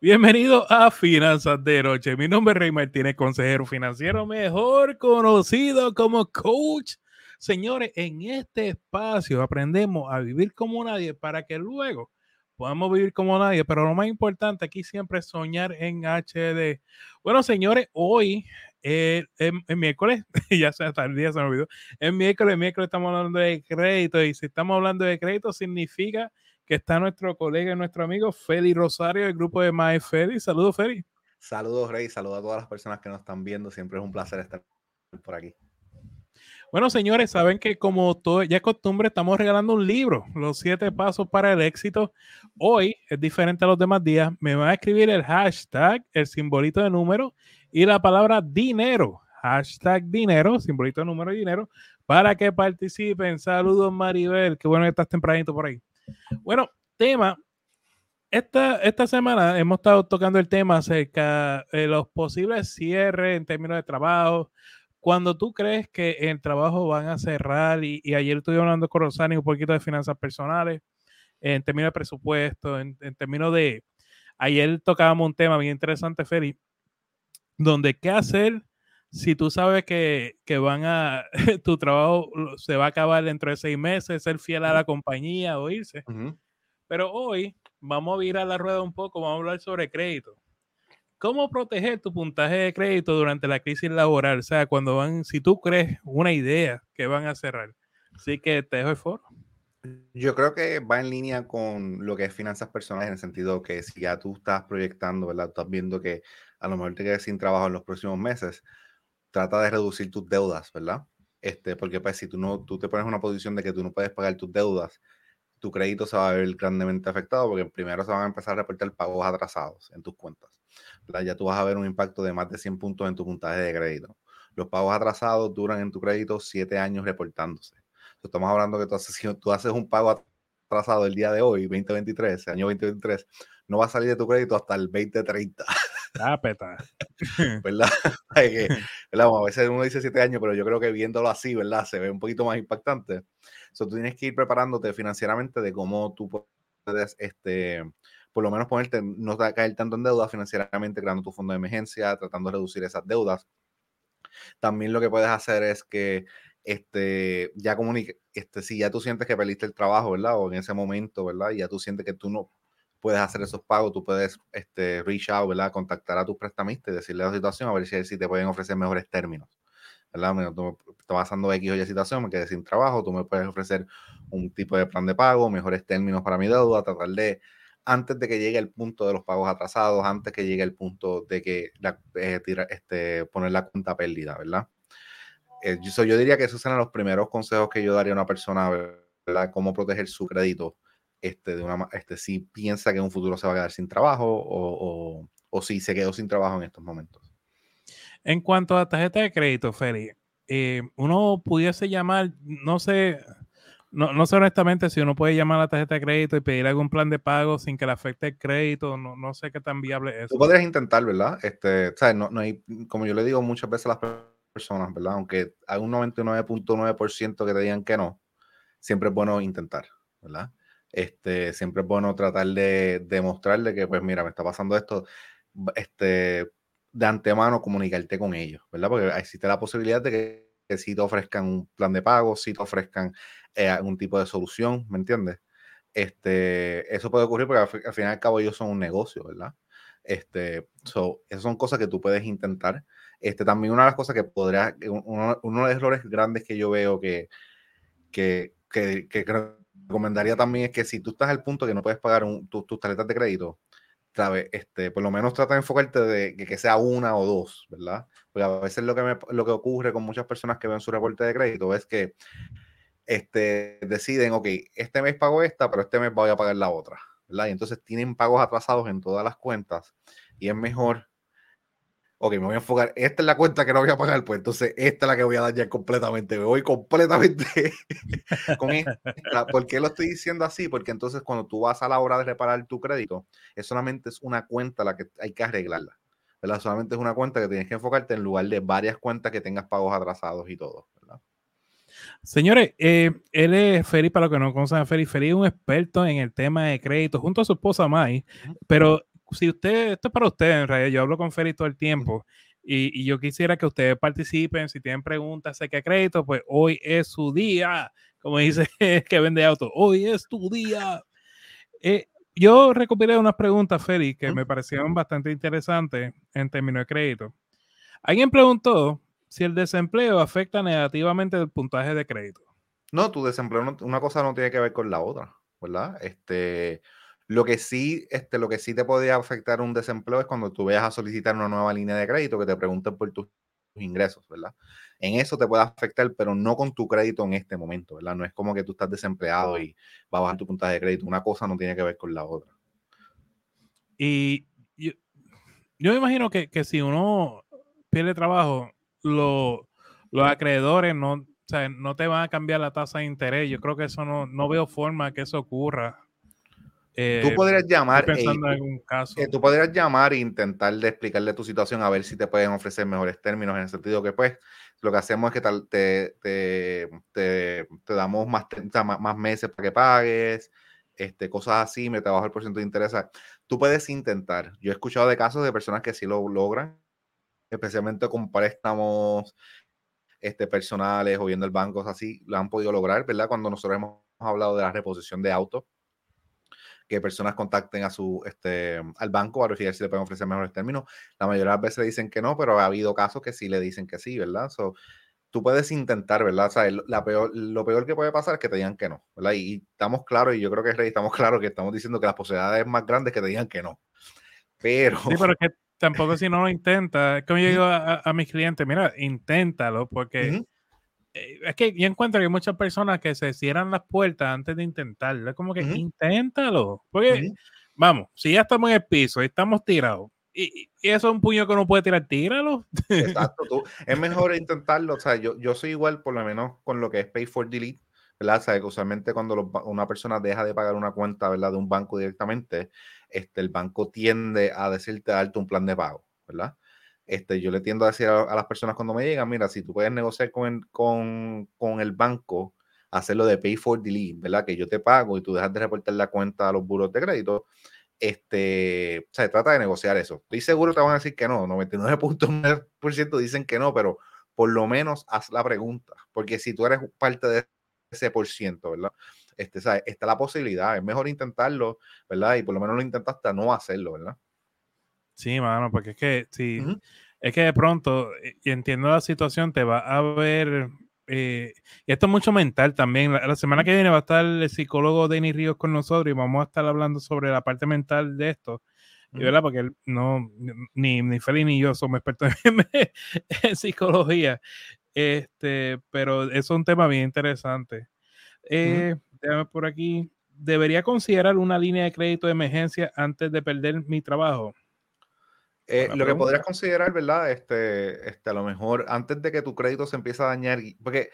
Bienvenido a Finanzas de Noche. Mi nombre es Rey Martínez, consejero financiero, mejor conocido como coach. Señores, en este espacio aprendemos a vivir como nadie para que luego podamos vivir como nadie, pero lo más importante aquí siempre es soñar en HD. Bueno, señores, hoy eh, en, miércoles, ya se hasta el día se me olvidó, en miércoles, miércoles estamos hablando de crédito y si estamos hablando de crédito significa que está nuestro colega y nuestro amigo Feli Rosario del grupo de My Feli. Saludos, Feli. Saludos, Rey. Saludos a todas las personas que nos están viendo. Siempre es un placer estar por aquí. Bueno, señores, saben que como todo ya es costumbre, estamos regalando un libro, Los siete pasos para el éxito. Hoy es diferente a los demás días. Me van a escribir el hashtag, el simbolito de número y la palabra dinero. Hashtag dinero, simbolito de número y dinero, para que participen. Saludos, Maribel. Qué bueno que estás tempranito por ahí. Bueno, tema. Esta, esta semana hemos estado tocando el tema acerca de los posibles cierres en términos de trabajo, cuando tú crees que el trabajo van a cerrar, y, ayer estuve hablando con Rosani un poquito de finanzas personales, en términos de presupuesto, en, términos de, ayer tocábamos un tema bien interesante, Feli, donde qué hacer si tú sabes que, van a, tu trabajo se va a acabar dentro de seis meses, ser fiel a la compañía o irse. Pero hoy vamos a ir a la rueda un poco, vamos a hablar sobre crédito cómo proteger tu puntaje de crédito durante la crisis laboral. O sea, cuando van, si tú crees una idea que van a cerrar. Así que te dejo el foro. Yo creo que va en línea con lo que es finanzas personales, en el sentido que si ya tú estás proyectando, ¿verdad? Estás viendo que a lo mejor te quedas sin trabajo en los próximos meses, trata de reducir tus deudas, ¿verdad? Este, porque pues si tú no, tú te pones en una posición de que tú no puedes pagar tus deudas, tu crédito se va a ver grandemente afectado porque primero se van a empezar a reportar pagos atrasados en tus cuentas. Ya tú vas a ver un impacto de más de 100 puntos en tu puntaje de crédito. Los pagos atrasados duran en tu crédito 7 años reportándose. estamos hablando que tú haces, tú haces un pago atrasado el día de hoy, 2023, año 2023, no va a salir de tu crédito hasta el 2030. Ah, peta. ¿Verdad? A veces uno dice 7 años, pero yo creo que viéndolo así, ¿verdad? Se ve un poquito más impactante. So, tú tienes que ir preparándote financieramente de cómo tú puedes, este, por lo menos ponerte, no caer tanto en deuda financieramente, creando tu fondo de emergencia, tratando de reducir esas deudas. También lo que puedes hacer es que este, ya comunique, este, si ya tú sientes que perdiste el trabajo, ¿verdad? O en ese momento, ¿verdad? Y ya tú sientes que tú no puedes hacer esos pagos, tú puedes este, reach out, ¿verdad? Contactar a tus prestamistas y decirle la situación, a ver si, si te pueden ofrecer mejores términos. ¿verdad? Tú estás pasando X o Y situación, me quedé sin trabajo, tú me puedes ofrecer un tipo de plan de pago, mejores términos para mi deuda, tratar de, antes de que llegue el punto de los pagos atrasados, antes que llegue el punto de que la, eh, este, poner la cuenta pérdida, ¿verdad? Eh, yo, yo, diría que esos serán los primeros consejos que yo daría a una persona, ¿verdad? Cómo proteger su crédito, este, de una, este, si piensa que en un futuro se va a quedar sin trabajo o, o, o si se quedó sin trabajo en estos momentos. En cuanto a tarjeta de crédito, Feli, eh, uno pudiese llamar, no sé, no, sé honestamente si uno puede llamar a la tarjeta de crédito y pedir algún plan de pago sin que le afecte el crédito, no, no sé qué tan viable es. Tú podrías intentar, ¿verdad? Este, ¿sabes? No, no hay, como yo le digo muchas veces a las personas, ¿verdad? Aunque hay un 99.9% que te digan que no, siempre es bueno intentar, ¿verdad? Este, siempre es bueno tratar de demostrarle que, pues mira, me está pasando esto, este, de antemano comunicarte con ellos, ¿verdad? Porque existe la posibilidad de que, si te ofrezcan un plan de pago, si te ofrezcan eh, algún tipo de solución, ¿me entiendes? Este, eso puede ocurrir porque al, fin y al cabo ellos son un negocio, ¿verdad? Este, so, esas son cosas que tú puedes intentar. Este, también una de las cosas que podría, uno, uno de los errores grandes que yo veo que, que, que, que recomendaría también es que si tú estás al punto que no puedes pagar tus tarjetas de crédito, ¿sabes? Este, por lo menos trata de enfocarte de que, sea una o dos, ¿verdad? Porque a veces lo que, me, lo que ocurre con muchas personas que ven su reporte de crédito es que este, deciden, ok, este mes pago esta, pero este mes voy a pagar la otra, ¿verdad? Y entonces tienen pagos atrasados en todas las cuentas y es mejor ok, me voy a enfocar, esta es la cuenta que no voy a pagar, pues entonces esta es la que voy a dañar completamente, me voy completamente con esta. ¿Por qué lo estoy diciendo así? Porque entonces cuando tú vas a la hora de reparar tu crédito, es solamente es una cuenta la que hay que arreglarla, ¿verdad? Solamente es una cuenta que tienes que enfocarte en lugar de varias cuentas que tengas pagos atrasados y todo, ¿verdad? Señores, eh, él es Feri, para los que no conocen a Feri es un experto en el tema de crédito junto a su esposa Mai, pero si usted, esto es para usted en realidad, yo hablo con Félix todo el tiempo y, y, yo quisiera que ustedes participen, si tienen preguntas sé que crédito, pues hoy es su día, como dice que vende auto, hoy es tu día. Eh, yo recopilé unas preguntas, Félix, que me parecieron bastante interesantes en términos de crédito. Alguien preguntó si el desempleo afecta negativamente el puntaje de crédito. No, tu desempleo, una cosa no tiene que ver con la otra, ¿verdad? Este, lo que sí, este, lo que sí te podría afectar un desempleo es cuando tú vayas a solicitar una nueva línea de crédito que te pregunten por tus ingresos, ¿verdad? En eso te puede afectar, pero no con tu crédito en este momento, ¿verdad? No es como que tú estás desempleado y va a bajar tu puntaje de crédito. Una cosa no tiene que ver con la otra. Y yo, me imagino que, si uno pierde trabajo, los acreedores no, no te van a cambiar la tasa de interés. Yo creo que eso no, no veo forma que eso ocurra tú eh, podrías llamar. Pensando en algún caso. tú podrías llamar e intentar de explicarle tu situación a ver si te pueden ofrecer mejores términos en el sentido que, pues, lo que hacemos es que tal, te, te, te, damos más, más, meses para que pagues, este, cosas así, me te bajo el porcentaje de interés. Tú puedes intentar. Yo he escuchado de casos de personas que sí lo logran, especialmente con préstamos este, personales o viendo el banco, así, lo han podido lograr, ¿verdad? Cuando nosotros hemos hablado de la reposición de autos que personas contacten a su, este, al banco a verificar si le pueden ofrecer mejores términos. La mayoría de las veces dicen que no, pero ha habido casos que sí le dicen que sí, ¿verdad? So, tú puedes intentar, ¿verdad? O sea, la peor, lo peor que puede pasar es que te digan que no, ¿verdad? Y, estamos claros, y yo creo que estamos claros que estamos diciendo que las posibilidades más grandes que te digan que no. Pero... Sí, pero es que tampoco si no lo intenta, como yo digo a, mis clientes, mira, inténtalo, porque... Eh, es que yo encuentro que hay muchas personas que se cierran las puertas antes de intentarlo. Es como que inténtalo. Porque, vamos, si ya estamos en el piso y estamos tirados, y, eso es un puño que uno puede tirar, tíralo. Exacto, tú, es mejor intentarlo. O sea, yo, yo soy igual, por lo menos, con lo que es Pay for Delete. ¿verdad? O sea, que usualmente cuando una persona deja de pagar una cuenta, ¿verdad? De un banco directamente, este, el banco tiende a decirte darte un plan de pago, ¿verdad? Este, yo le tiendo a decir a, las personas cuando me llegan, mira, si tú puedes negociar con, con, con, el banco, hacerlo de pay for delete, ¿verdad? Que yo te pago y tú dejas de reportar la cuenta a los buros de crédito, este, se trata de negociar eso. Estoy seguro te van a decir que no, 99.9% dicen que no, pero por lo menos haz la pregunta, porque si tú eres parte de ese por ciento, ¿verdad? Este, Está la posibilidad, es mejor intentarlo, ¿verdad? Y por lo menos lo intentaste no hacerlo, ¿verdad? Sí, mano, porque es que sí, es que de pronto, eh, y entiendo la situación, te va a ver, eh, y esto es mucho mental también. La, semana que viene va a estar el psicólogo Denis Ríos con nosotros y vamos a estar hablando sobre la parte mental de esto. Y verdad, porque él no, ni, ni Feli ni yo somos expertos en, psicología. Este, pero es un tema bien interesante. Eh, Déjame por aquí. ¿Debería considerar una línea de crédito de emergencia antes de perder mi trabajo? Eh, lo que podrías considerar, ¿verdad? Este, este, a lo mejor antes de que tu crédito se empiece a dañar, porque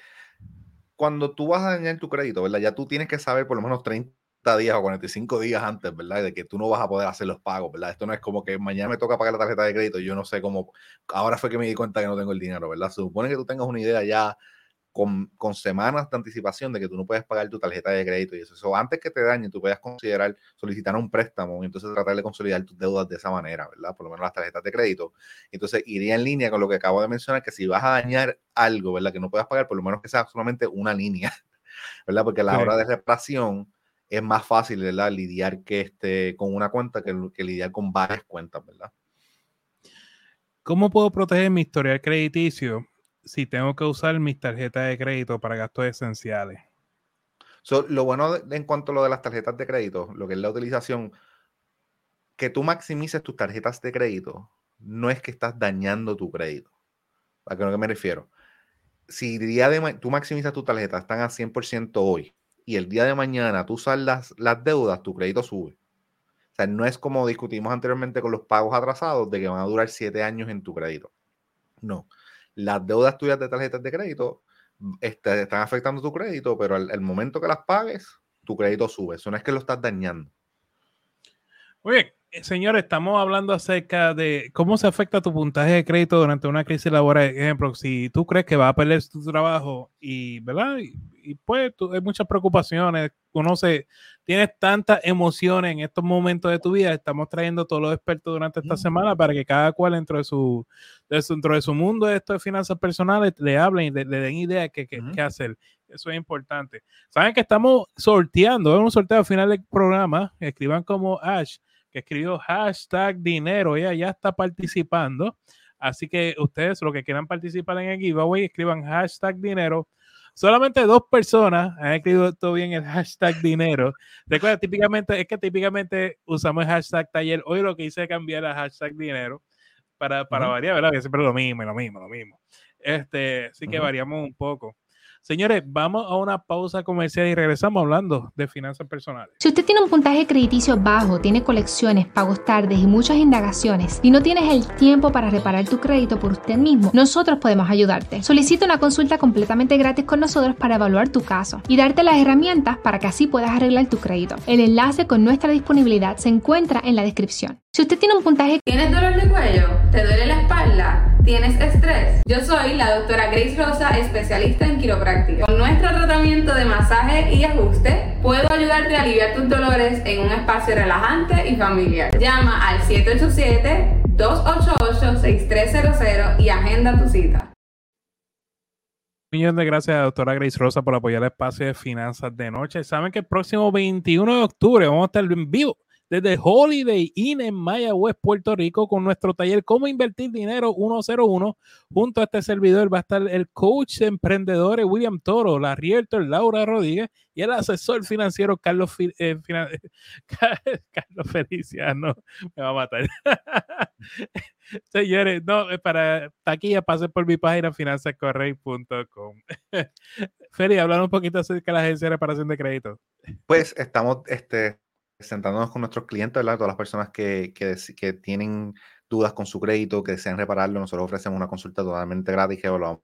cuando tú vas a dañar tu crédito, ¿verdad? Ya tú tienes que saber por lo menos 30 días o 45 días antes, ¿verdad? De que tú no vas a poder hacer los pagos, ¿verdad? Esto no es como que mañana me toca pagar la tarjeta de crédito y yo no sé cómo, ahora fue que me di cuenta que no tengo el dinero, ¿verdad? Se supone que tú tengas una idea ya con, semanas de anticipación de que tú no puedes pagar tu tarjeta de crédito y eso. eso antes que te dañe, tú puedas considerar solicitar un préstamo y entonces tratar de consolidar tus deudas de esa manera, ¿verdad? Por lo menos las tarjetas de crédito. Entonces iría en línea con lo que acabo de mencionar, que si vas a dañar algo, ¿verdad? Que no puedas pagar, por lo menos que sea solamente una línea, ¿verdad? Porque a la hora de reparación es más fácil, ¿verdad? Lidiar que este, con una cuenta que, que lidiar con varias cuentas, ¿verdad? ¿Cómo puedo proteger mi historial crediticio si tengo que usar mis tarjetas de crédito para gastos esenciales. lo bueno en cuanto a lo de las tarjetas de crédito, lo que es la utilización, que tú maximices tus tarjetas de crédito, no es que estás dañando tu crédito. ¿A qué me refiero? Si día de tú maximizas tu tarjeta, están a 100% hoy, y el día de mañana tú usas las, las deudas, tu crédito sube. O sea, no es como discutimos anteriormente con los pagos atrasados de que van a durar 7 años en tu crédito. No las deudas tuyas de tarjetas de crédito este, están afectando tu crédito, pero al, momento que las pagues, tu crédito sube. Eso no es que lo estás dañando. Muy bien, Eh, señores, estamos hablando acerca de cómo se afecta tu puntaje de crédito durante una crisis laboral. Ejemplo, si tú crees que va a perder tu trabajo y, ¿verdad? Y, pues hay muchas preocupaciones, conoce, tienes tantas emociones en estos momentos de tu vida. Estamos trayendo todos los expertos durante esta semana para que cada cual dentro de su, dentro de su mundo de esto de finanzas personales le hablen y le, den ideas de qué hacer. Eso es importante. Saben que estamos sorteando, es un sorteo al final del programa. Escriban como Ash que escribió hashtag dinero, ella ya está participando. Así que ustedes, los que quieran participar en el giveaway, escriban hashtag dinero. Solamente dos personas han escrito todo bien el hashtag dinero. Recuerda, típicamente, es que típicamente usamos el hashtag taller. Hoy lo que hice es cambiar el hashtag dinero para, para variar, ¿verdad? Que siempre lo mismo, lo mismo, lo mismo. Este, así que variamos un poco. Señores, vamos a una pausa comercial y regresamos hablando de finanzas personales. Si usted tiene un puntaje crediticio bajo, tiene colecciones, pagos tardes y muchas indagaciones y no tienes el tiempo para reparar tu crédito por usted mismo, nosotros podemos ayudarte. Solicita una consulta completamente gratis con nosotros para evaluar tu caso y darte las herramientas para que así puedas arreglar tu crédito. El enlace con nuestra disponibilidad se encuentra en la descripción. Si usted tiene un puntaje... ¿Tienes dolor de cuello? ¿Te duele la espalda? ¿Tienes estrés? Yo soy la doctora Grace Rosa, especialista en quiropráctica. Con nuestro tratamiento de masaje y ajuste, puedo ayudarte a aliviar tus dolores en un espacio relajante y familiar. Llama al 787-288-6300 y agenda tu cita. Un millón de gracias a la doctora Grace Rosa por apoyar el espacio de finanzas de noche. Saben que el próximo 21 de octubre vamos a estar en vivo desde Holiday Inn en Mayagüez, Puerto Rico, con nuestro taller Cómo Invertir Dinero 101. Junto a este servidor va a estar el coach de emprendedores William Toro, la realtor Laura Rodríguez y el asesor financiero Carlos, eh, Carlos Feliciano. Me va a matar. Señores, no, para taquilla pase por mi página finanzascorrey.com. Feli, hablar un poquito acerca de la agencia de reparación de crédito. Pues estamos este, sentándonos con nuestros clientes, ¿verdad? Todas las personas que, que, que, tienen dudas con su crédito, que desean repararlo, nosotros ofrecemos una consulta totalmente gratis que evaluamos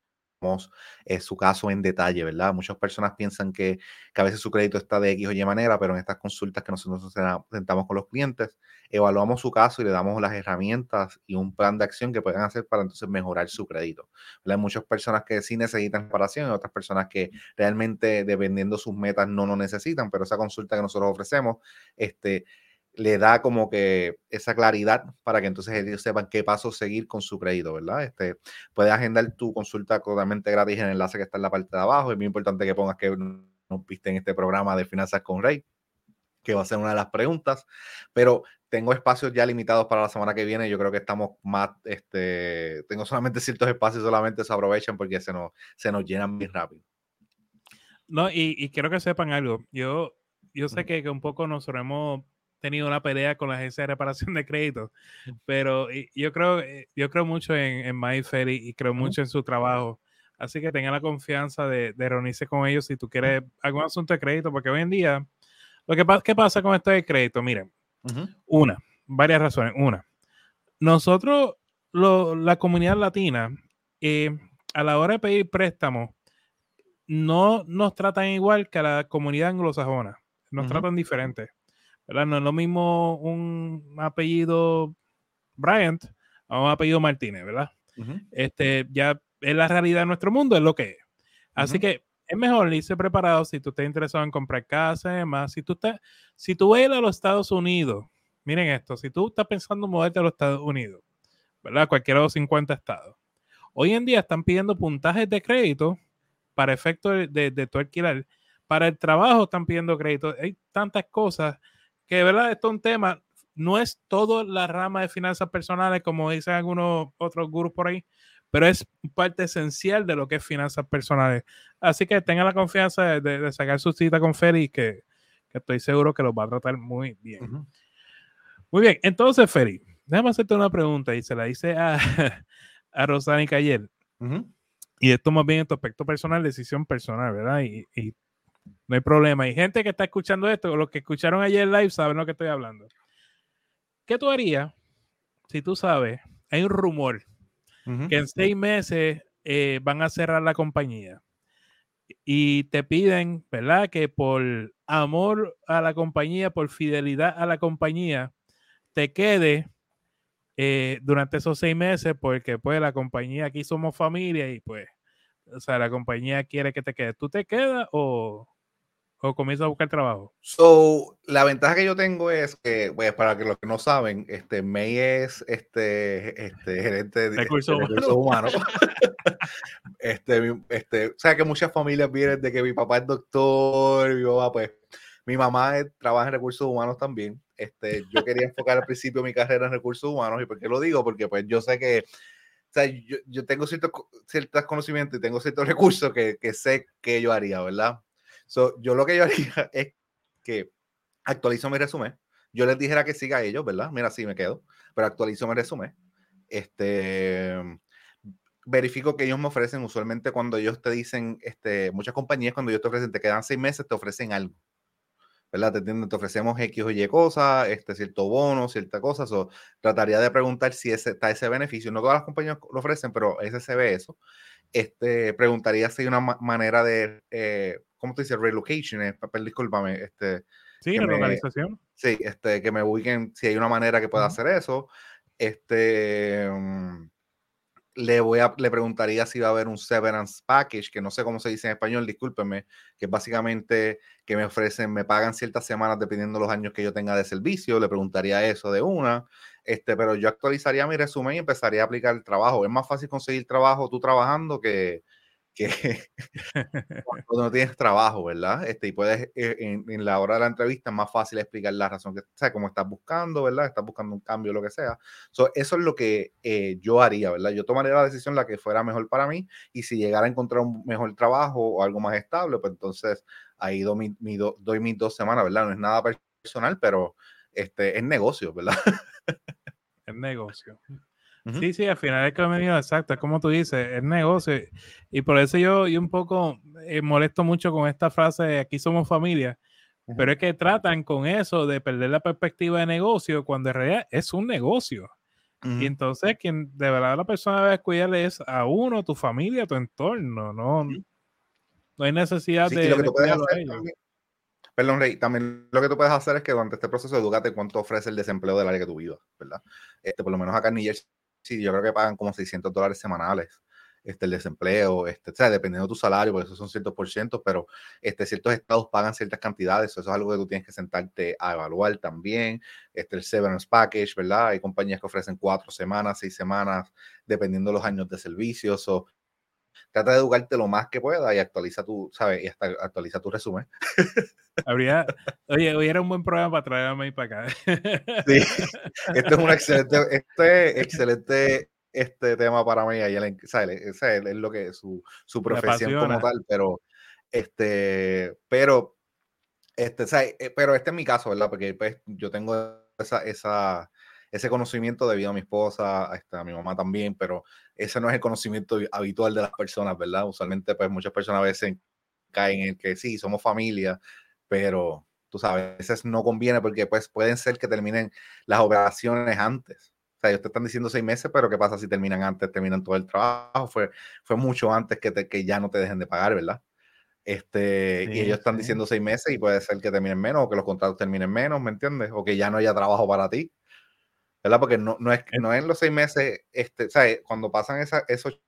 es su caso en detalle, ¿verdad? Muchas personas piensan que, que, a veces su crédito está de X o Y manera, pero en estas consultas que nosotros sentamos con los clientes, evaluamos su caso y le damos las herramientas y un plan de acción que puedan hacer para entonces mejorar su crédito. Hay muchas personas que sí necesitan reparación y otras personas que realmente, dependiendo sus metas, no lo necesitan, pero esa consulta que nosotros ofrecemos, este, le da como que esa claridad para que entonces ellos sepan qué paso seguir con su crédito, ¿verdad? Este, puedes agendar tu consulta totalmente gratis en el enlace que está en la parte de abajo. Es muy importante que pongas que nos viste en este programa de Finanzas con Rey, que va a ser una de las preguntas, pero tengo espacios ya limitados para la semana que viene. Yo creo que estamos más, este, tengo solamente ciertos espacios, solamente se aprovechan porque se nos, se nos llenan muy rápido. No, y, quiero que sepan algo. Yo, yo sé que, que un poco nos hemos tenido una pelea con la agencia de reparación de crédito, pero yo creo, eh, yo creo mucho en, en y creo mucho en su trabajo. Así que tenga la confianza de, reunirse con ellos si tú quieres algún asunto de crédito, porque hoy en día, lo que pasa, ¿qué pasa con esto de crédito? Miren, una, varias razones. Una, nosotros, la comunidad latina, eh, a la hora de pedir préstamos, no nos tratan igual que a la comunidad anglosajona, nos tratan diferente. No es lo mismo un apellido Bryant a un apellido Martínez, ¿verdad? Este ya es la realidad de nuestro mundo, es lo que es. Así que es mejor irse preparado si tú estás interesado en comprar casa, además, si tú estás, si tú vas a los Estados Unidos, miren esto, si tú estás pensando en moverte a los Estados Unidos, ¿verdad? Cualquiera de los 50 estados. Hoy en día están pidiendo puntajes de crédito para efecto de, de, de tu alquiler. Para el trabajo están pidiendo crédito. Hay tantas cosas que de verdad esto es un tema, no es todo la rama de finanzas personales, como dicen algunos otros gurús por ahí, pero es parte esencial de lo que es finanzas personales. Así que tenga la confianza de, sacar su cita con Feri, que, que, estoy seguro que los va a tratar muy bien. Muy bien, entonces, Feri, déjame hacerte una pregunta y se la hice a, a Rosani Cayer. Y esto más bien en tu aspecto personal, decisión personal, ¿verdad? Y, y no hay problema. Y gente que está escuchando esto, los que escucharon ayer live saben lo que estoy hablando. ¿Qué tú harías si tú sabes, hay un rumor que en seis meses eh, van a cerrar la compañía y te piden, ¿verdad? Que por amor a la compañía, por fidelidad a la compañía, te quede eh, durante esos seis meses porque pues la compañía, aquí somos familia y pues, o sea, la compañía quiere que te quedes. ¿Tú te quedas o, o comienzas a buscar trabajo? So, la ventaja que yo tengo es que, pues, para que los que no saben, este, May es este, este gerente de, recursos humanos. Humano. este, este, o sea, que muchas familias vienen de que mi papá es doctor, mi mamá, pues, mi mamá trabaja en recursos humanos también. Este, yo quería enfocar al principio mi carrera en recursos humanos. ¿Y por qué lo digo? Porque pues yo sé que, o sea, yo, yo tengo ciertos, ciertos conocimientos y tengo ciertos recursos que, que sé que yo haría, ¿verdad? So, yo lo que yo haría es que actualizo mi resumen. Yo les dijera que siga a ellos, ¿verdad? Mira, sí me quedo, pero actualizo mi resumen. Este, verifico que ellos me ofrecen, usualmente cuando ellos te dicen, este, muchas compañías cuando ellos te ofrecen, te quedan seis meses, te ofrecen algo. ¿verdad? Te, te ofrecemos X o Y cosas, este, cierto bono, cierta cosa. o trataría de preguntar si ese, está ese beneficio. No todas las compañías lo ofrecen, pero ese se ve eso. Este, preguntaría si hay una manera de, eh, ¿cómo te dice? Relocation, eh, discúlpame. Este, sí, relocalización. Sí, este, que me ubiquen, si hay una manera que pueda hacer eso. Este, mm, le, voy a, le preguntaría si va a haber un severance package, que no sé cómo se dice en español, discúlpenme, que básicamente que me ofrecen, me pagan ciertas semanas dependiendo de los años que yo tenga de servicio, le preguntaría eso de una, este, pero yo actualizaría mi resumen y empezaría a aplicar el trabajo. Es más fácil conseguir trabajo tú trabajando que, que cuando no tienes trabajo, ¿verdad? Este, y puedes, eh, en, la hora de la entrevista, es más fácil explicar la razón que, o sea, como estás buscando, ¿verdad? Estás buscando un cambio, lo que sea. eso es lo que eh, yo haría, ¿verdad? Yo tomaría la decisión la que fuera mejor para mí y si llegara a encontrar un mejor trabajo o algo más estable, pues entonces ahí doy, mi, doy mis dos semanas, ¿verdad? No es nada personal, pero este, es negocio, ¿verdad? es negocio. Sí, sí, al final es que me dijo, exacto, es como tú dices, es negocio. Y por eso yo, yo un poco eh, molesto mucho con esta frase de aquí somos familia, pero es que tratan con eso de perder la perspectiva de negocio cuando en realidad es un negocio. Y entonces quien de verdad la persona debe cuidarle es a uno, tu familia, tu entorno, no, no hay necesidad de, Perdón, Rey, también lo que tú puedes hacer es que durante este proceso educate cuánto ofrece el desempleo del área que tú vivas, ¿verdad? Este, por lo menos acá en New Jersey sí, yo creo que pagan como 600 dólares semanales este, el desempleo, este, o sea, dependiendo de tu salario, porque eso son ciertos por ciento, pero este, ciertos estados pagan ciertas cantidades, eso es algo que tú tienes que sentarte a evaluar también, este, el severance package, ¿verdad? Hay compañías que ofrecen cuatro semanas, seis semanas, dependiendo de los años de servicio, o trata de educarte lo más que pueda y actualiza tu, ¿sabes? Y hasta actualiza tu resumen. Habría, oye, hoy era un buen programa para traerme para acá. sí, este es un excelente, este excelente este tema para mí. Él, ¿sabes? es lo que su, su profesión como tal, pero este, pero este, ¿sabes? Eh, pero este es mi caso, ¿verdad? Porque pues, yo tengo esa, esa, ese conocimiento debido a mi esposa, a, a mi mamá también, pero ese no es el conocimiento habitual de las personas, ¿verdad? Usualmente, pues muchas personas a veces caen en que sí, somos familia, pero tú sabes, a veces no conviene porque pues pueden ser que terminen las operaciones antes. O sea, ellos te están diciendo seis meses, pero ¿qué pasa si terminan antes, terminan todo el trabajo? Fue, fue mucho antes que, te, que ya no te dejen de pagar, ¿verdad? Este, y ellos están diciendo seis meses y puede ser que terminen menos o que los contratos terminen menos, ¿me entiendes? O que ya no haya trabajo para ti. ¿Verdad? Porque no, no, es, no es en los seis meses, este, ¿sabes? Cuando pasan esa, esos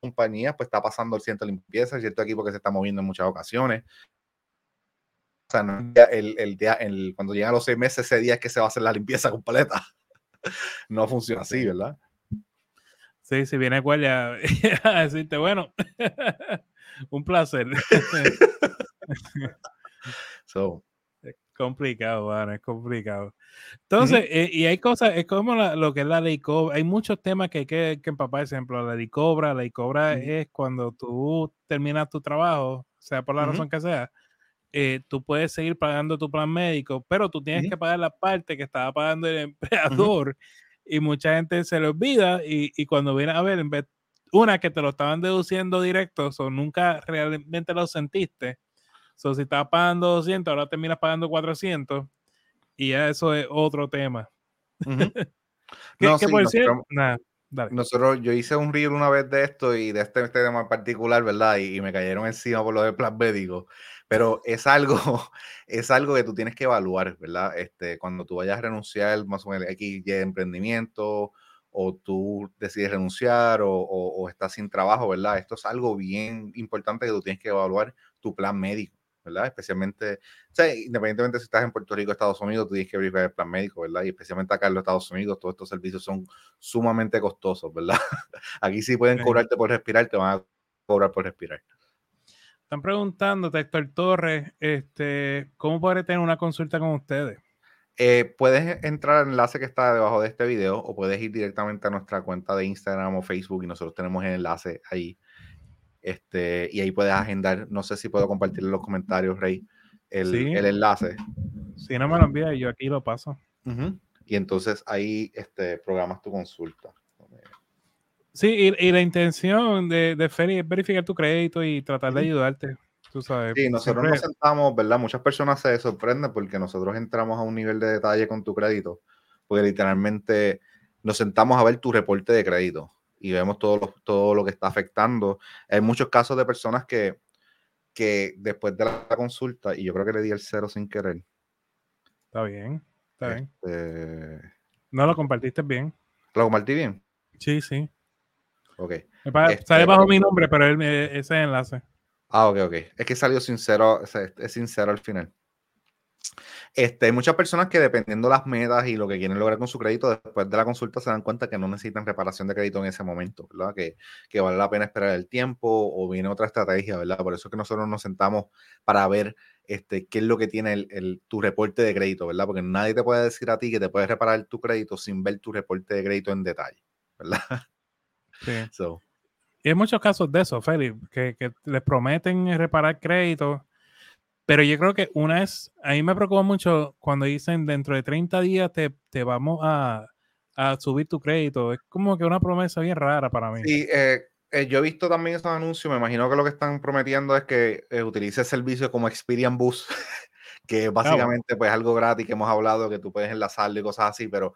compañías, pues está pasando el ciento de limpieza, cierto equipo que se está moviendo en muchas ocasiones. O sea, no, el, el día, el, cuando llegan los seis meses, ese día es que se va a hacer la limpieza completa. no funciona así, ¿verdad? Sí, si viene Guardia a decirte, bueno, un placer. so, complicado, bueno, es complicado. Entonces, eh, y hay cosas, es como lo que es la ley cobra, hay muchos temas que hay que, que empapar, por ejemplo, la ley cobra, la ley cobra es cuando tú terminas tu trabajo, sea por la razón que sea, eh, tú puedes seguir pagando tu plan médico, pero tú tienes que pagar la parte que estaba pagando el empleador y mucha gente se le olvida y, y cuando viene a ver, en vez, una que te lo estaban deduciendo directo, o nunca realmente lo sentiste So, si estás pagando 200, ahora terminas pagando 400 y ya eso es otro tema. no, sí, nosotros, yo hice un reel una vez de esto y de este, este tema en particular, ¿verdad? Y, me cayeron encima por lo de plan médico. Pero es algo, es algo que tú tienes que evaluar, ¿verdad? Este, cuando tú vayas a renunciar más o menos X de emprendimiento o tú decides renunciar o, o, estás sin trabajo, ¿verdad? Esto es algo bien importante que tú tienes que evaluar tu plan médico, ¿verdad? Especialmente, o sea, independientemente si estás en Puerto Rico o Estados Unidos, tú tienes que verificar el plan médico, ¿verdad? Y especialmente acá en los Estados Unidos, todos estos servicios son sumamente costosos, ¿verdad? Aquí sí pueden cobrarte por respirar, te van a cobrar por respirar. Están preguntando, Héctor Torres, este, ¿cómo podré tener una consulta con ustedes? Eh, puedes entrar al enlace que está debajo de este video o puedes ir directamente a nuestra cuenta de Instagram o Facebook y nosotros tenemos el enlace ahí. Este, y ahí puedes agendar, no sé si puedo compartir en los comentarios, Rey, el, el enlace. Si no me lo envías, yo aquí lo paso. Y entonces ahí este, programas tu consulta. Sí, y, la intención de, de Feri es verificar tu crédito y tratar de ayudarte. Tú sabes. Sí, nosotros nos sentamos, ¿verdad? Muchas personas se sorprenden porque nosotros entramos a un nivel de detalle con tu crédito, porque literalmente nos sentamos a ver tu reporte de crédito y vemos todo lo, todo lo que está afectando. Hay muchos casos de personas que, que después de la consulta, y yo creo que le di el cero sin querer. Está bien, está bien. Este no lo compartiste bien. ¿Lo compartí bien? Sí, sí. Ok. Este, sale bajo mi nombre, pero él, ese enlace. Ah, ok, ok. Es que salió sincero, es sincero al final. Este, hay muchas personas que dependiendo las metas y lo que quieren lograr con su crédito, después de la consulta se dan cuenta que no necesitan reparación de crédito en ese momento, ¿verdad? Que, que vale la pena esperar el tiempo o viene otra estrategia, ¿verdad? Por eso es que nosotros nos sentamos para ver este, qué es lo que tiene el, tu reporte de crédito, ¿verdad? Porque nadie te puede decir a ti que te puedes reparar tu crédito sin ver tu reporte de crédito en detalle, ¿verdad? Y hay muchos casos de eso, Félix, que, les prometen reparar crédito, pero yo creo que una es, a mí me preocupa mucho cuando dicen dentro de 30 días te, vamos a, subir tu crédito. Es como que una promesa bien rara para mí. Sí, eh, eh, yo he visto también esos anuncios, me imagino que lo que están prometiendo es que eh, utilice el servicio como Experian Bus, que ah, básicamente pues algo gratis que hemos hablado, que tú puedes enlazarlo y cosas así, pero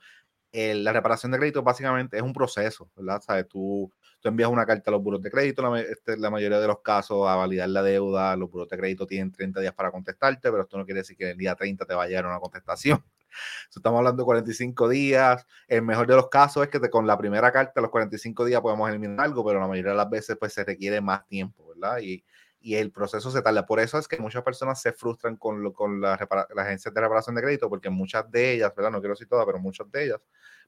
la reparación de crédito básicamente es un proceso, ¿verdad? ¿Sabes? Tú, tú envías una carta a los buros de crédito, la, este, la, mayoría de los casos, a validar la deuda, los buros de crédito tienen 30 días para contestarte, pero esto no quiere decir que el día 30 te vaya a llegar una contestación. estamos hablando de 45 días. El mejor de los casos es que con la primera carta, los 45 días podemos eliminar algo, pero la mayoría de las veces pues se requiere más tiempo, ¿verdad? Y, y el proceso se tarda. Por eso es que muchas personas se frustran con, lo, con las la agencias de reparación de crédito, porque muchas de ellas, ¿verdad? No quiero decir todas, pero muchas de ellas,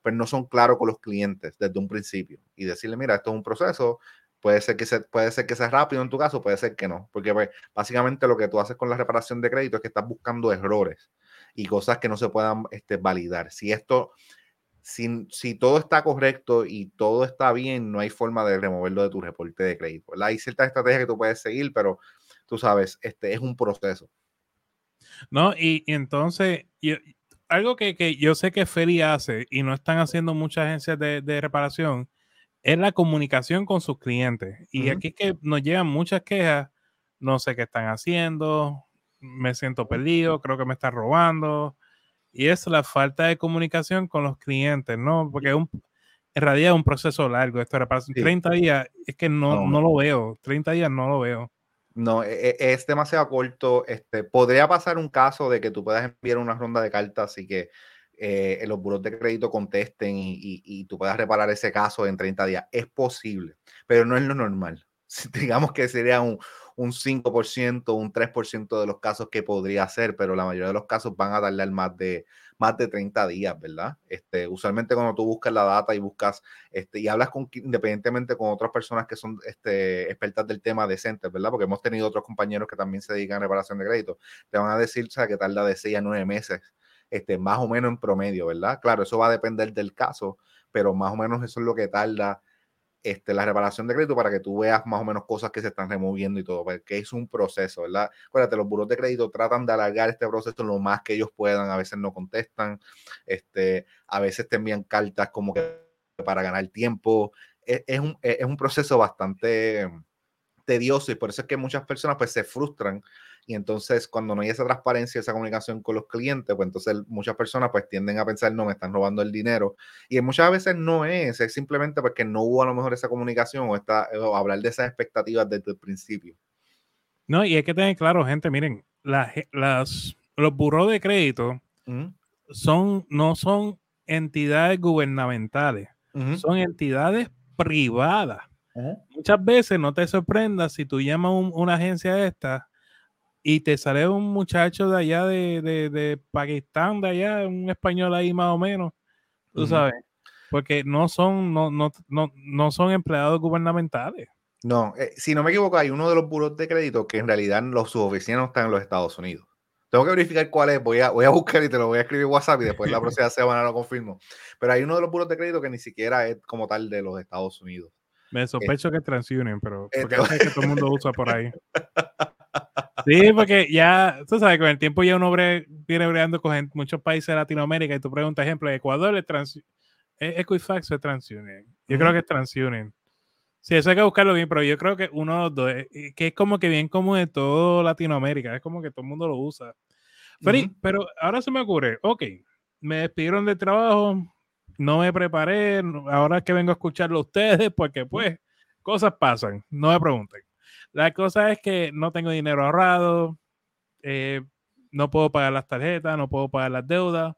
pues no son claros con los clientes desde un principio. Y decirle, mira, esto es un proceso, puede ser que, se, puede ser que sea rápido en tu caso, puede ser que no. Porque pues, básicamente lo que tú haces con la reparación de crédito es que estás buscando errores y cosas que no se puedan este, validar. Si esto si, todo está correcto y todo está bien, no hay forma de removerlo de tu reporte de crédito. Hay ciertas estrategias que tú puedes seguir, pero tú sabes, este es un proceso. No, y, entonces, algo que, yo sé que Feri hace y no están haciendo muchas agencias de, reparación es la comunicación con sus clientes. Y aquí es que nos llegan muchas quejas, no sé qué están haciendo, me siento perdido, creo que me están robando, y es la falta de comunicación con los clientes, ¿no? Porque un, en realidad es un proceso largo. Esto era para 30 días, es que no, no, lo veo. 30 días no lo veo. No, e, e, es, demasiado corto. Este, podría pasar un caso de que tú puedas enviar una ronda de cartas y que eh, los buros de crédito contesten y, y, tú puedas reparar ese caso en 30 días. Es posible, pero no es lo normal. Digamos que sería un, un 5%, un 3% de los casos que podría ser, pero la mayoría de los casos van a tardar más de, más de 30 días, ¿verdad? Este, usualmente cuando tú buscas la data y buscas este, y hablas con, independientemente con otras personas que son este, expertas del tema decentes, ¿verdad? Porque hemos tenido otros compañeros que también se dedican a reparación de crédito, te van a decir o sea, que tarda de 6 a 9 meses, este, más o menos en promedio, ¿verdad? Claro, eso va a depender del caso, pero más o menos eso es lo que tarda este, la reparación de crédito para que tú veas más o menos cosas que se están removiendo y todo, porque es un proceso, ¿verdad? Acuérdate, los buros de crédito tratan de alargar este proceso lo más que ellos puedan, a veces no contestan, este, a veces te envían cartas como que para ganar tiempo, es, es, un, es un proceso bastante tedioso y por eso es que muchas personas pues se frustran y entonces cuando no hay esa transparencia, esa comunicación con los clientes, pues entonces muchas personas pues tienden a pensar, no, me están robando el dinero. Y muchas veces no es, es simplemente porque no hubo a lo mejor esa comunicación o, esta, o hablar de esas expectativas desde el principio. No, y hay que tener claro, gente, miren, las, las, los burros de crédito son, no son entidades gubernamentales, son entidades privadas. Muchas veces no te sorprendas si tú llamas a una agencia esta y te sale un muchacho de allá de, de, Pakistán, de allá, un español ahí más o menos, tú sabes, porque no son, no, no, no, no son empleados gubernamentales. No, eh, si no me equivoco, hay uno de los buros de crédito que en realidad los, sus oficinas no están en los Estados Unidos. Tengo que verificar cuál es, voy a, voy a buscar y te lo voy a escribir en WhatsApp y después la próxima semana lo confirmo. Pero hay uno de los buros de crédito que ni siquiera es como tal de los Estados Unidos. Me sospecho que TransUnion, pero porque es que todo el mundo usa por ahí. Sí, porque ya, tú sabes, con el tiempo ya uno viene bregando con muchos países de Latinoamérica y tú preguntas, ejemplo, Ecuador es, trans, es Equifax o es TransUnion. Yo creo que es TransUnion. Sí, eso hay que buscarlo bien, pero yo creo que uno dos, eh, que es como que bien común de todo Latinoamérica, es como que todo el mundo lo usa. Pero, pero ahora se me ocurre, ok, me despidieron del trabajo, no me preparé, ahora que vengo a escucharlo a ustedes, porque pues cosas pasan, no me pregunten. La cosa es que no tengo dinero ahorrado, eh, no puedo pagar las tarjetas, no puedo pagar las deudas.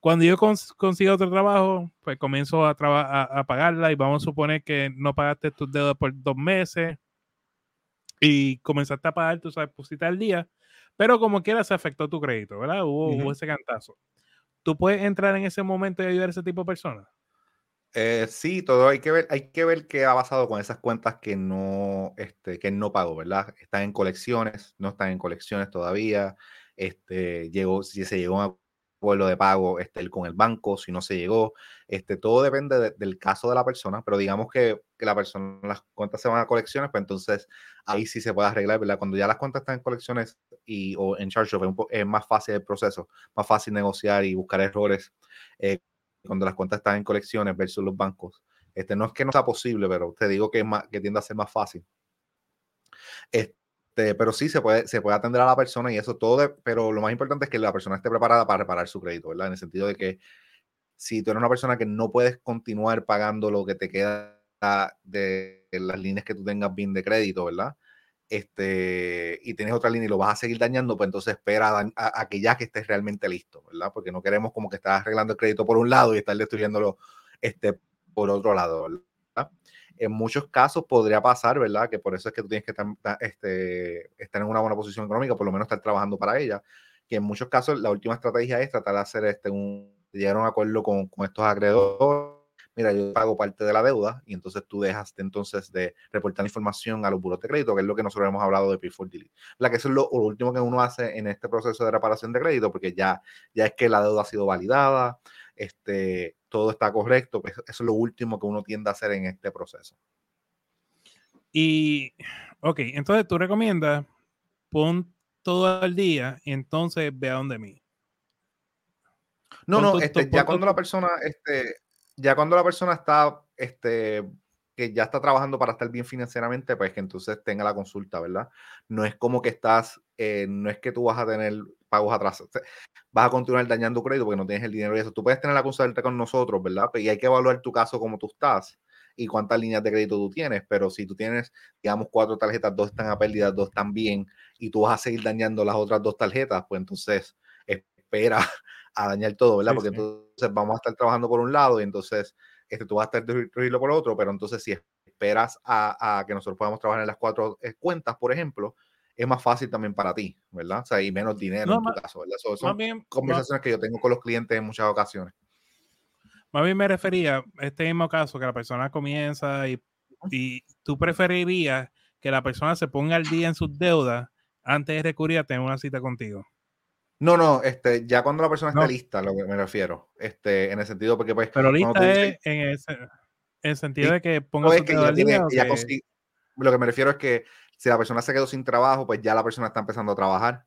Cuando yo consigo otro trabajo, pues comienzo a, a, pagarla y vamos a suponer que no pagaste tus deudas por dos meses y comenzaste a pagar tus depositas al día, pero como quiera se afectó tu crédito, ¿verdad? Hubo, ese cantazo. ¿Tú puedes entrar en ese momento y ayudar a ese tipo de personas? Eh, sí, todo hay que ver, hay que ver qué ha pasado con esas cuentas que no, este, que no pago, ¿verdad? Están en colecciones, no están en colecciones todavía. Este, llegó, si se llegó a lo de pago este, con el banco, si no se llegó. Este, todo depende del caso de la persona, pero digamos que, que, la persona, las cuentas se van a colecciones, pues entonces ahí sí se puede arreglar, ¿verdad? Cuando ya las cuentas están en colecciones y, o en charge of, es, más fácil el proceso, más fácil negociar y buscar errores eh, cuando las cuentas están en colecciones versus los bancos. Este, no es que no sea posible, pero te digo que, más, que tiende a ser más fácil. Este, pero sí se puede, se puede atender a la persona y eso todo, pero lo más importante es que la persona esté preparada para reparar su crédito, ¿verdad? En el sentido de que si tú eres una persona que no puedes continuar pagando lo que te queda de las líneas que tú tengas bien de crédito, ¿verdad? Este, y tienes otra línea y lo vas a seguir dañando, pues entonces espera a, que ya que estés realmente listo, ¿verdad? Porque no queremos como que estás arreglando el crédito por un lado y estar destruyéndolo este, por otro lado, ¿verdad? En muchos casos podría pasar, ¿verdad? Que por eso es que tú tienes que estar, este, estar en una buena posición económica, por lo menos estar trabajando para ella. Que en muchos casos la última estrategia es tratar de hacer este, un, llegar a un acuerdo con, con estos acreedores mira, yo pago parte de la deuda y entonces tú dejas de, entonces de reportar información a los buros de crédito, que es lo que nosotros hemos hablado de P4 Delete. La que eso es lo, último que uno hace en este proceso de reparación de crédito, porque ya, ya es que la deuda ha sido validada, este, todo está correcto, pues eso es lo último que uno tiende a hacer en este proceso. Y, ok, entonces tú recomiendas, pon todo el día y entonces ve a donde mí. No, no, este, ya cuando la persona, este, ya cuando la persona está, este, que ya está trabajando para estar bien financieramente, pues que entonces tenga la consulta, ¿verdad? No es como que estás, eh, no es que tú vas a tener pagos atrás, vas a continuar dañando crédito porque no tienes el dinero y eso. Tú puedes tener la consulta con nosotros, ¿verdad? Y hay que evaluar tu caso como tú estás y cuántas líneas de crédito tú tienes, pero si tú tienes, digamos, cuatro tarjetas, dos están a pérdida, dos están bien, y tú vas a seguir dañando las otras dos tarjetas, pues entonces espera a dañar todo, ¿verdad? Porque entonces vamos a estar trabajando por un lado y entonces este, tú vas a estar destruirlo por otro, pero entonces si esperas a, que nosotros podamos trabajar en las cuatro eh, cuentas, por ejemplo, es más fácil también para ti, ¿verdad? O sea, y menos dinero en tu caso, ¿verdad? son conversaciones que yo tengo con los clientes en muchas ocasiones. Más bien me refería a este mismo caso, que la persona comienza y, y tú preferirías que la persona se ponga al día en sus deudas antes de recurrir a tener una cita contigo. No, no, este, ya cuando la persona está lista, lo que me refiero. Este, en el sentido porque pues. Pero lista es en, ese, en el sentido de que ponga su que Lo que me refiero es que si la persona se quedó sin trabajo, pues ya la persona está empezando a trabajar.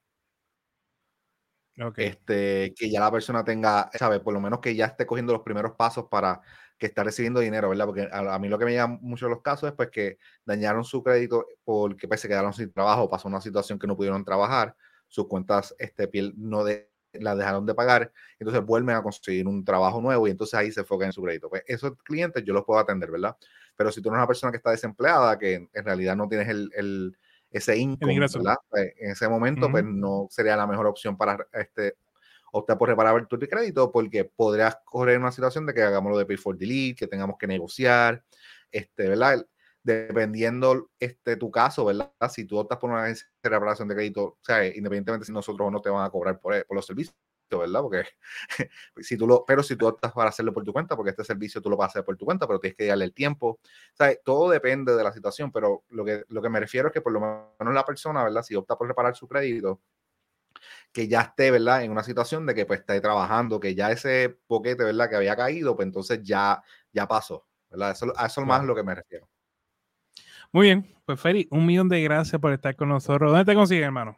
Okay. Este, que ya la persona tenga, ¿sabes? Por lo menos que ya esté cogiendo los primeros pasos para que esté recibiendo dinero, ¿verdad? Porque a, mí lo que me llama mucho los casos es pues que dañaron su crédito porque pues, se quedaron sin trabajo, pasó una situación que no pudieron trabajar sus cuentas este, piel no de, la dejaron de pagar, entonces vuelven a conseguir un trabajo nuevo y entonces ahí se enfocan en su crédito. Pues esos clientes yo los puedo atender, ¿verdad? Pero si tú eres una persona que está desempleada, que en realidad no tienes el, ese income, ¿verdad? Pues, en ese momento, pues no sería la mejor opción para este, optar por reparar tu crédito porque podrías correr una situación de que hagamos lo de pay for delete, que tengamos que negociar, este, ¿verdad? Dependiendo este, tu caso, ¿verdad? Si tú optas por una reparación de crédito, o sea, independientemente si nosotros no te van a cobrar por, por los servicios, ¿verdad? Porque si tú lo, pero si tú optas para hacerlo por tu cuenta, porque este servicio tú lo vas a hacer por tu cuenta, pero tienes que darle el tiempo. O sea, todo depende de la situación, pero lo que, lo que me refiero es que por lo menos la persona, ¿verdad? Si opta por reparar su crédito, que ya esté, ¿verdad? En una situación de que pues esté trabajando, que ya ese boquete, ¿verdad? Que había caído, pues entonces ya, ya pasó, ¿verdad? Eso, a eso es más lo que me refiero. Muy bien, pues Feri, un millón de gracias por estar con nosotros. ¿Dónde te consiguen, hermano?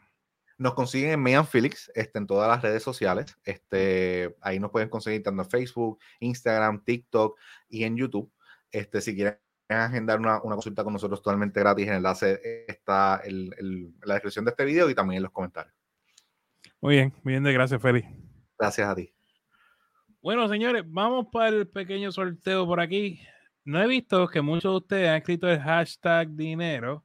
Nos consiguen en Mean Felix, este, en todas las redes sociales. Este, ahí nos pueden conseguir tanto en Facebook, Instagram, TikTok y en YouTube. Este, si quieren agendar una, una consulta con nosotros totalmente gratis, el enlace está en, la descripción de este video y también en los comentarios. Muy bien, muy bien, de gracias, Feli. Gracias a ti. Bueno, señores, vamos para el pequeño sorteo por aquí. No he visto que muchos de ustedes han escrito el hashtag dinero